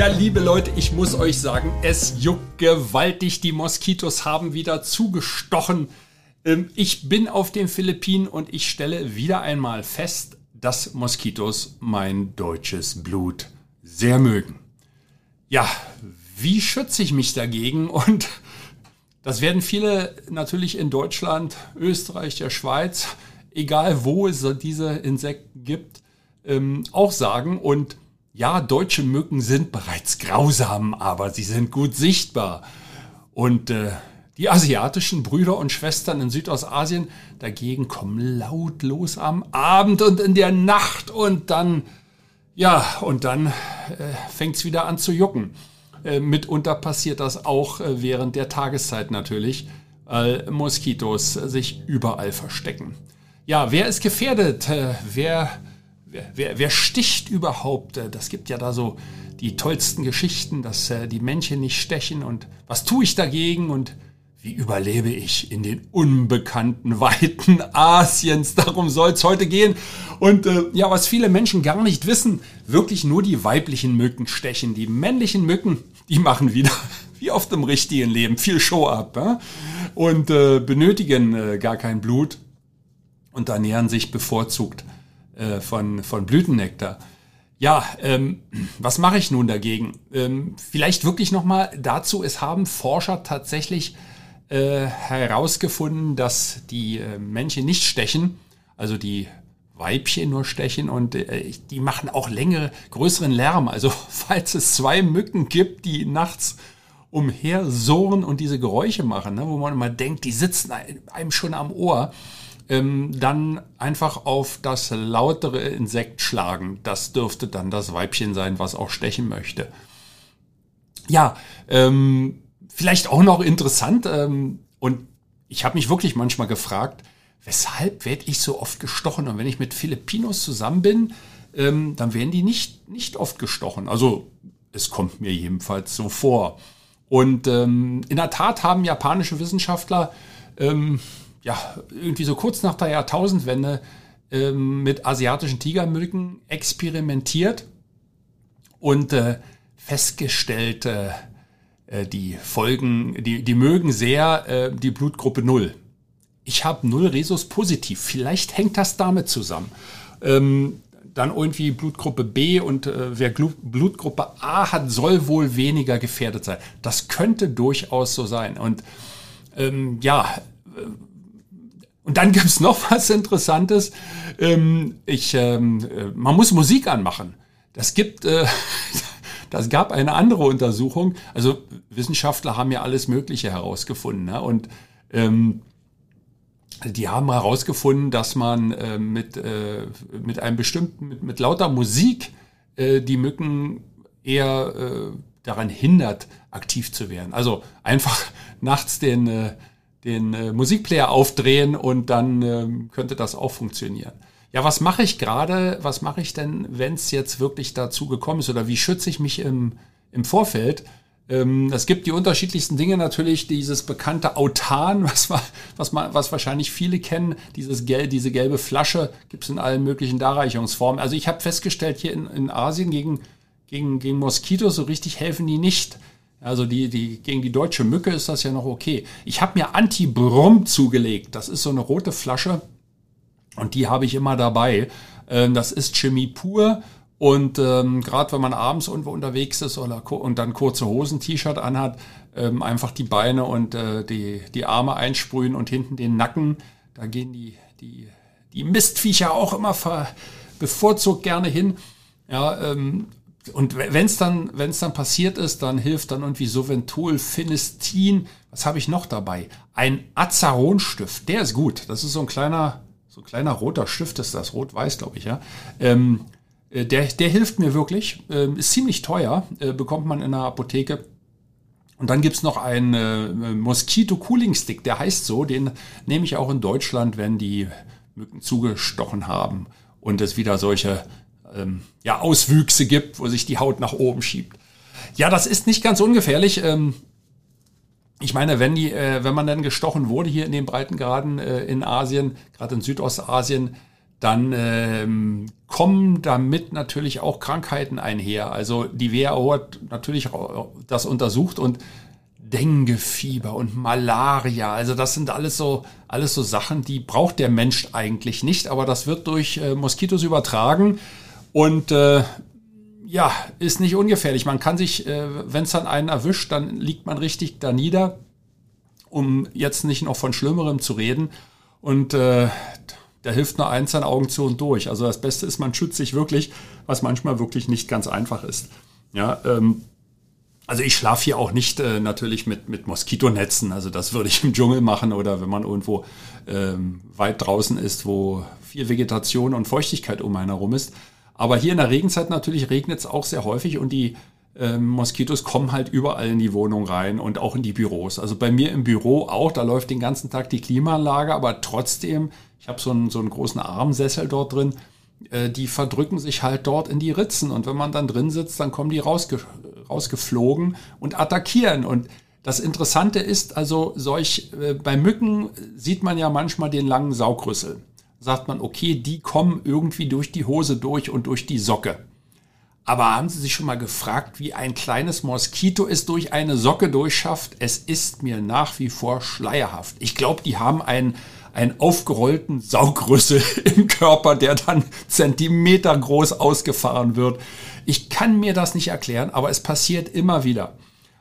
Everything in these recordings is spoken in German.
Ja, liebe Leute, ich muss euch sagen, es juckt gewaltig. Die Moskitos haben wieder zugestochen. Ähm, ich bin auf den Philippinen und ich stelle wieder einmal fest, dass Moskitos mein deutsches Blut sehr mögen. Ja, wie schütze ich mich dagegen? Und das werden viele natürlich in Deutschland, Österreich, der Schweiz, egal wo es diese Insekten gibt, ähm, auch sagen. Und ja, deutsche Mücken sind bereits grausam, aber sie sind gut sichtbar. Und äh, die asiatischen Brüder und Schwestern in Südostasien dagegen kommen lautlos am Abend und in der Nacht und dann, ja, und dann äh, fängt es wieder an zu jucken. Äh, mitunter passiert das auch äh, während der Tageszeit natürlich, weil Moskitos sich überall verstecken. Ja, wer ist gefährdet? Äh, wer wer, wer, wer sticht überhaupt? Äh, das gibt ja da so die tollsten Geschichten, dass äh, die Männchen nicht stechen und was tue ich dagegen und wie überlebe ich in den unbekannten Weiten Asiens? Darum soll es heute gehen. Und äh, ja, was viele Menschen gar nicht wissen, wirklich nur die weiblichen Mücken stechen. Die männlichen Mücken, die machen wieder, wie oft im richtigen Leben, viel Show ab ja? und äh, benötigen äh, gar kein Blut und ernähren sich bevorzugt äh, von, von Blütennektar. Ja, ähm, was mache ich nun dagegen? Ähm, vielleicht wirklich nochmal dazu, es haben Forscher tatsächlich äh, herausgefunden, dass die äh, Männchen nicht stechen, also die Weibchen nur stechen und äh, die machen auch längere, größeren Lärm. Also falls es zwei Mücken gibt, die nachts umher sohren und diese Geräusche machen, ne, wo man immer denkt, die sitzen einem schon am Ohr, ähm, dann einfach auf das lautere Insekt schlagen. Das dürfte dann das Weibchen sein, was auch stechen möchte. Ja, ähm, vielleicht auch noch interessant ähm, und ich habe mich wirklich manchmal gefragt, weshalb werde ich so oft gestochen? Und wenn ich mit Filipinos zusammen bin, ähm, dann werden die nicht, nicht oft gestochen. Also es kommt mir jedenfalls so vor. Und ähm, in der Tat haben japanische Wissenschaftler ähm, ja, irgendwie so kurz nach der Jahrtausendwende ähm, mit asiatischen Tigermücken experimentiert und äh, festgestellt, äh, die Folgen, die, die mögen sehr äh, die Blutgruppe 0. Ich habe 0 Resus positiv. Vielleicht hängt das damit zusammen. Ähm, dann irgendwie Blutgruppe B und äh, wer Glu Blutgruppe A hat, soll wohl weniger gefährdet sein. Das könnte durchaus so sein. Und ähm, ja, äh, und dann gibt's noch was Interessantes. Ähm, ich, ähm, äh, man muss Musik anmachen. Das gibt, äh, das gab eine andere Untersuchung. Also Wissenschaftler haben ja alles Mögliche herausgefunden. Ne? Und ähm, die haben herausgefunden, dass man äh, mit, äh, mit einem bestimmten, mit, mit lauter Musik äh, die Mücken eher äh, daran hindert, aktiv zu werden. Also einfach nachts den, äh, den äh, Musikplayer aufdrehen und dann ähm, könnte das auch funktionieren. Ja, was mache ich gerade? Was mache ich denn, wenn es jetzt wirklich dazu gekommen ist? Oder wie schütze ich mich im, im Vorfeld? Ähm, es gibt die unterschiedlichsten Dinge natürlich, dieses bekannte Autan, was, was, was wahrscheinlich viele kennen, dieses Gel, diese gelbe Flasche gibt es in allen möglichen Darreichungsformen. Also ich habe festgestellt, hier in, in Asien gegen, gegen, gegen Moskitos so richtig helfen die nicht. Also die, die, gegen die deutsche Mücke ist das ja noch okay. Ich habe mir Anti-Brom zugelegt. Das ist so eine rote Flasche und die habe ich immer dabei. Ähm, das ist Chemie pur und ähm, gerade wenn man abends irgendwo unterwegs ist oder und dann kurze Hosen, T-Shirt anhat, ähm, einfach die Beine und äh, die, die Arme einsprühen und hinten den Nacken. Da gehen die, die, die Mistviecher auch immer bevorzugt gerne hin. Ja, ähm, und wenn es dann, wenn es dann passiert ist, dann hilft dann irgendwie Soventol, Finistin. Was habe ich noch dabei? Ein Azaronstift. Der ist gut. Das ist so ein kleiner, so ein kleiner roter Stift ist das. Rot-Weiß, glaube ich, ja. Ähm, äh, der, der hilft mir wirklich. Ähm, ist ziemlich teuer. Äh, bekommt man in der Apotheke. Und dann gibt's noch einen äh, Mosquito Cooling Stick, der heißt so. Den nehme ich auch in Deutschland, wenn die Mücken zugestochen haben und es wieder solche ähm, ja, Auswüchse gibt, wo sich die Haut nach oben schiebt. Ja, das ist nicht ganz ungefährlich. Ähm, ich meine, wenn die, äh, wenn man dann gestochen wurde hier in den Breitengraden äh, in Asien, gerade in Südostasien, dann ähm, kommen damit natürlich auch Krankheiten einher. Also die WHO hat natürlich das untersucht und Denguefieber und Malaria, also das sind alles so alles so Sachen, die braucht der Mensch eigentlich nicht, aber das wird durch äh, Moskitos übertragen und äh, ja, ist nicht ungefährlich. Man kann sich, äh, wenn es dann einen erwischt, dann liegt man richtig da nieder, um jetzt nicht noch von Schlimmerem zu reden. Und äh, da hilft nur eins, ein Augen zu und durch. Also das Beste ist, man schützt sich wirklich, was manchmal wirklich nicht ganz einfach ist. Ja, ähm, also ich schlafe hier auch nicht äh, natürlich mit, mit Moskitonetzen. Also das würde ich im Dschungel machen oder wenn man irgendwo ähm, weit draußen ist, wo viel Vegetation und Feuchtigkeit um einen herum ist. Aber hier in der Regenzeit natürlich regnet es auch sehr häufig und die ähm, Moskitos kommen halt überall in die Wohnung rein und auch in die Büros. Also bei mir im Büro auch, da läuft den ganzen Tag die Klimaanlage, aber trotzdem ich habe so einen, so einen großen Armsessel dort drin. Äh, die verdrücken sich halt dort in die Ritzen. Und wenn man dann drin sitzt, dann kommen die rausge rausgeflogen und attackieren. Und das Interessante ist also, solch, äh, bei Mücken sieht man ja manchmal den langen Saugrüssel. Sagt man, okay, die kommen irgendwie durch die Hose durch und durch die Socke. Aber haben Sie sich schon mal gefragt, wie ein kleines Moskito es durch eine Socke durchschafft? Es ist mir nach wie vor schleierhaft. Ich glaube, die haben einen einen aufgerollten Saugrüssel im Körper, der dann Zentimeter groß ausgefahren wird. Ich kann mir das nicht erklären, aber es passiert immer wieder.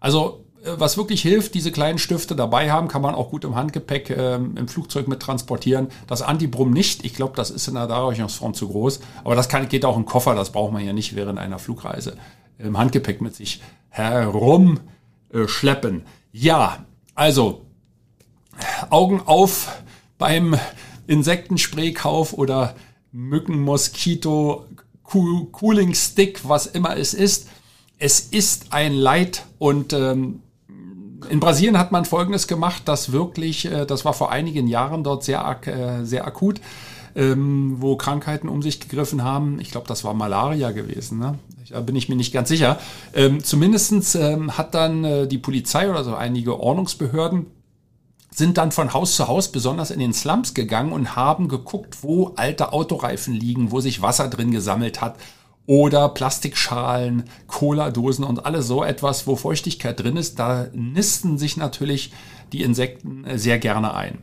Also was wirklich hilft, diese kleinen Stifte dabei haben, kann man auch gut im Handgepäck äh, im Flugzeug mit transportieren. Das Antibrum nicht. Ich glaube, das ist in der Darreichungsform zu groß. Aber das kann, geht auch im Koffer. Das braucht man ja nicht während einer Flugreise im Handgepäck mit sich herumschleppen. Äh, ja, also Augen auf beim Insektenspraykauf oder Mücken, Moskito, Cooling Stick, was immer es ist. Es ist ein Leid und ähm, in Brasilien hat man Folgendes gemacht, das wirklich, äh, das war vor einigen Jahren dort sehr, äh, sehr akut, ähm, wo Krankheiten um sich gegriffen haben. Ich glaube, das war Malaria gewesen. Ne? Da bin ich mir nicht ganz sicher. Ähm, Zumindest ähm, hat dann äh, die Polizei oder so einige Ordnungsbehörden sind dann von Haus zu Haus, besonders in den Slums gegangen und haben geguckt, wo alte Autoreifen liegen, wo sich Wasser drin gesammelt hat oder Plastikschalen, Cola-Dosen und alles so etwas, wo Feuchtigkeit drin ist. Da nisten sich natürlich die Insekten äh, sehr gerne ein.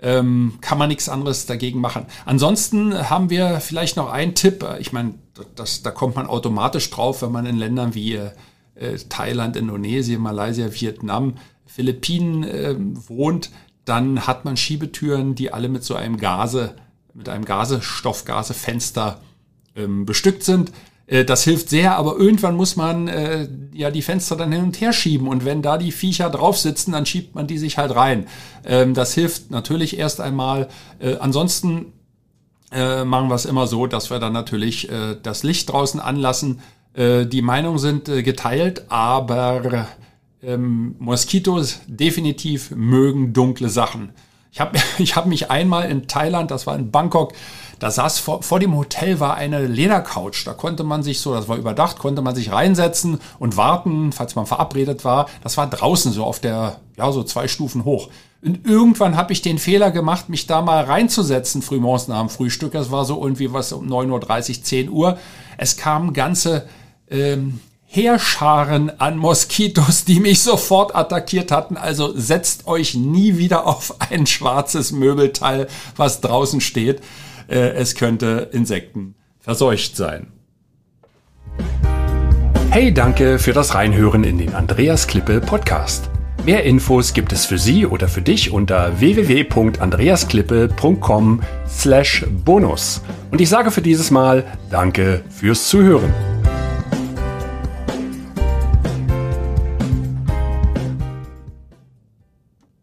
Ähm, kann man nichts anderes dagegen machen. Ansonsten haben wir vielleicht noch einen Tipp. Ich meine, das, da kommt man automatisch drauf, wenn man in Ländern wie äh, Thailand, Indonesien, Malaysia, Vietnam Philippinen äh, wohnt, dann hat man Schiebetüren, die alle mit so einem Gase, mit einem Gasestoffgasefenster ähm, bestückt sind. Äh, das hilft sehr, aber irgendwann muss man äh, ja die Fenster dann hin und her schieben und wenn da die Viecher drauf sitzen, dann schiebt man die sich halt rein. Ähm, das hilft natürlich erst einmal. Äh, ansonsten äh, machen wir es immer so, dass wir dann natürlich äh, das Licht draußen anlassen. Äh, die Meinungen sind äh, geteilt, aber ähm, Moskitos definitiv mögen dunkle Sachen. Ich habe ich hab mich einmal in Thailand, das war in Bangkok, da saß vor, vor dem Hotel war eine Ledercouch. Da konnte man sich so, das war überdacht, konnte man sich reinsetzen und warten, falls man verabredet war. Das war draußen so auf der, ja, so zwei Stufen hoch. Und irgendwann habe ich den Fehler gemacht, mich da mal reinzusetzen, frühmorgens nach dem Frühstück. Das war so irgendwie was um 9.30 Uhr, 10 Uhr. Es kamen ganze ähm, Heerscharen an Moskitos, die mich sofort attackiert hatten. Also setzt euch nie wieder auf ein schwarzes Möbelteil, was draußen steht. Äh, es könnte Insekten verseucht sein. Hey, danke für das Reinhören in den Andreas Klippe Podcast. Mehr Infos gibt es für Sie oder für dich unter www.andreasklippe.com slash bonus. Und ich sage für dieses Mal Danke fürs Zuhören.